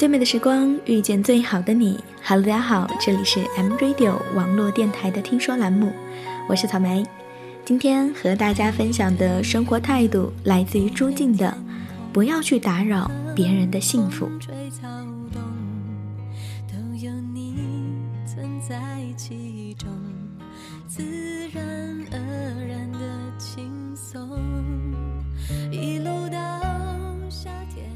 最美的时光遇见最好的你。Hello，大家好，这里是 M Radio 网络电台的听说栏目，我是草莓。今天和大家分享的生活态度来自于朱静的：不要去打扰别人的幸福。一路到夏天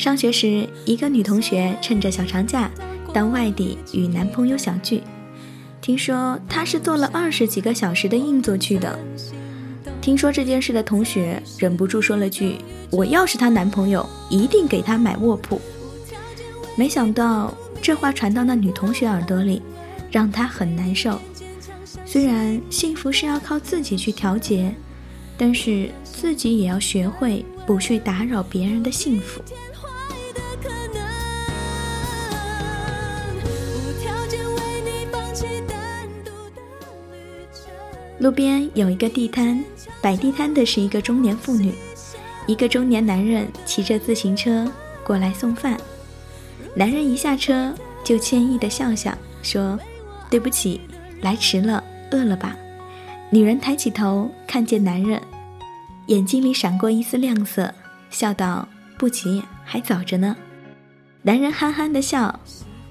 上学时，一个女同学趁着小长假到外地与男朋友小聚。听说她是坐了二十几个小时的硬座去的。听说这件事的同学忍不住说了句：“我要是她男朋友，一定给她买卧铺。”没想到这话传到那女同学耳朵里，让她很难受。虽然幸福是要靠自己去调节，但是自己也要学会不去打扰别人的幸福。路边有一个地摊，摆地摊的是一个中年妇女，一个中年男人骑着自行车过来送饭。男人一下车就歉意的笑笑说：“对不起，来迟了，饿了吧？”女人抬起头看见男人，眼睛里闪过一丝亮色，笑道：“不急，还早着呢。”男人憨憨的笑，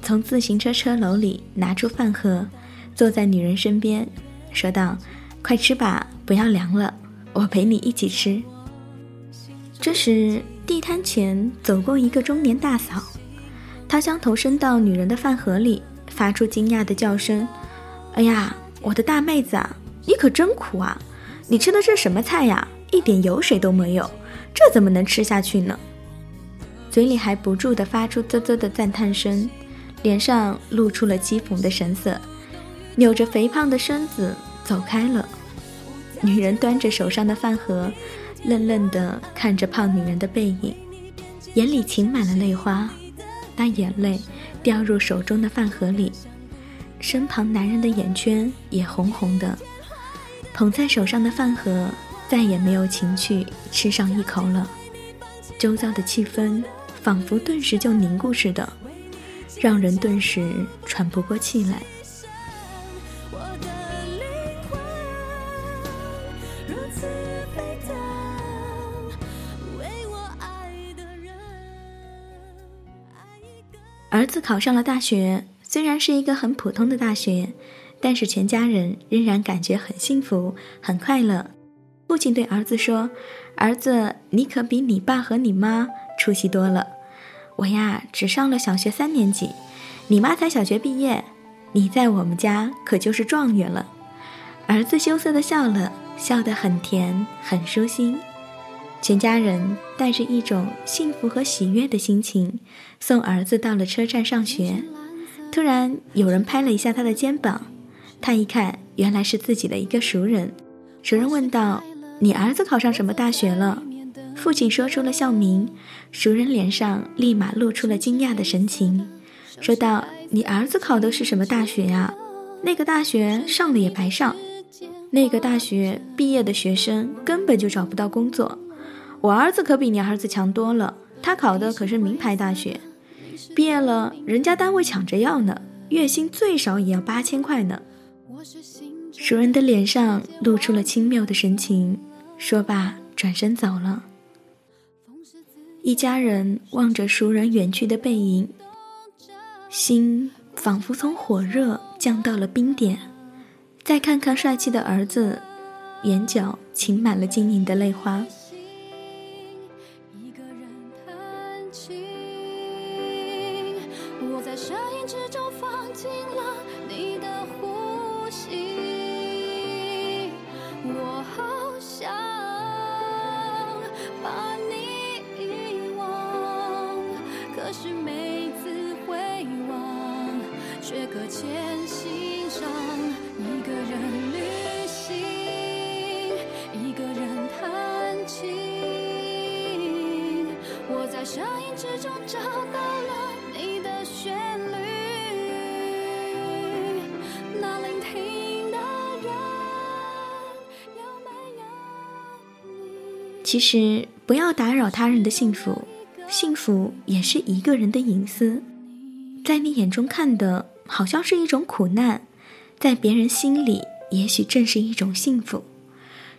从自行车车篓里拿出饭盒，坐在女人身边，说道。快吃吧，不要凉了，我陪你一起吃。这时，地摊前走过一个中年大嫂，她将头伸到女人的饭盒里，发出惊讶的叫声：“哎呀，我的大妹子啊，你可真苦啊！你吃的这什么菜呀？一点油水都没有，这怎么能吃下去呢？”嘴里还不住地发出啧啧的赞叹声，脸上露出了讥讽的神色，扭着肥胖的身子。走开了，女人端着手上的饭盒，愣愣地看着胖女人的背影，眼里噙满了泪花，那眼泪掉入手中的饭盒里，身旁男人的眼圈也红红的，捧在手上的饭盒再也没有情趣吃上一口了，周遭的气氛仿佛顿时就凝固似的，让人顿时喘不过气来。儿子考上了大学，虽然是一个很普通的大学，但是全家人仍然感觉很幸福、很快乐。父亲对儿子说：“儿子，你可比你爸和你妈出息多了。我呀，只上了小学三年级，你妈才小学毕业，你在我们家可就是状元了。”儿子羞涩的笑了，笑得很甜，很舒心。全家人带着一种幸福和喜悦的心情，送儿子到了车站上学。突然，有人拍了一下他的肩膀，他一看，原来是自己的一个熟人。熟人问道：“你儿子考上什么大学了？”父亲说出了校名，熟人脸上立马露出了惊讶的神情，说道：“你儿子考的是什么大学呀？那个大学上了也白上，那个大学毕业的学生根本就找不到工作。”我儿子可比你儿子强多了，他考的可是名牌大学，毕业了人家单位抢着要呢，月薪最少也要八千块呢。熟人的脸上露出了轻蔑的神情，说罢转身走了。一家人望着熟人远去的背影，心仿佛从火热降到了冰点。再看看帅气的儿子，眼角噙满了晶莹的泪花。却搁浅心上，一个人旅行，一个人弹琴。我在声音之中找到了你的旋律，那聆听的人有没有你？其实不要打扰他人的幸福，幸福也是一个人的隐私，在你眼中看的好像是一种苦难，在别人心里也许正是一种幸福。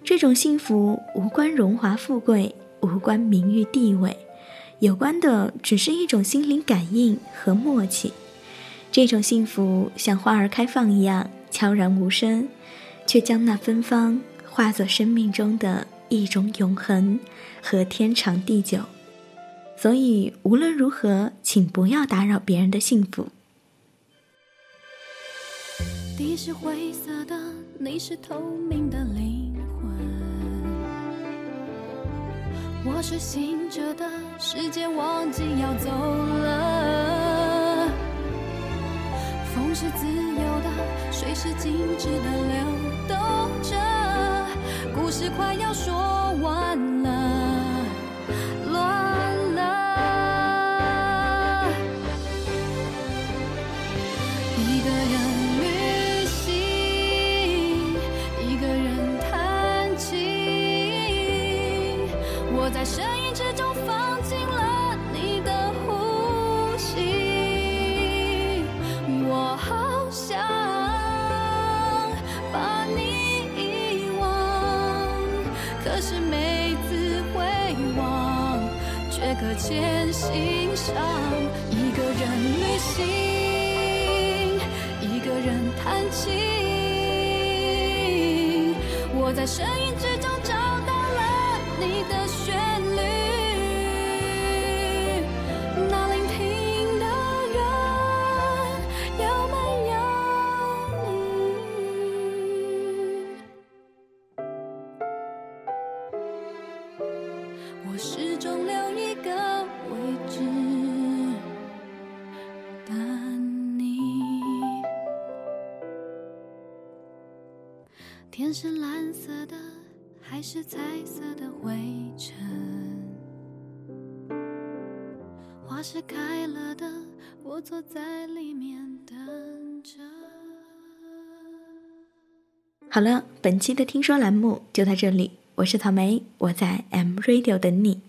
这种幸福无关荣华富贵，无关名誉地位，有关的只是一种心灵感应和默契。这种幸福像花儿开放一样悄然无声，却将那芬芳化作生命中的一种永恒和天长地久。所以无论如何，请不要打扰别人的幸福。地是灰色的，你是透明的灵魂，我是醒着的，时间忘记要走了。风是自由的，水是静止的流动着，故事快要说完了。乱了。一个人在声音之中放进了你的呼吸，我好想把你遗忘，可是每次回望，却搁浅心上。一个人旅行，一个人弹琴，我在声音天是蓝色的，还是彩色的灰尘？花是开了的，我坐在里面等着。好了，本期的听说栏目就到这里，我是草莓，我在 M Radio 等你。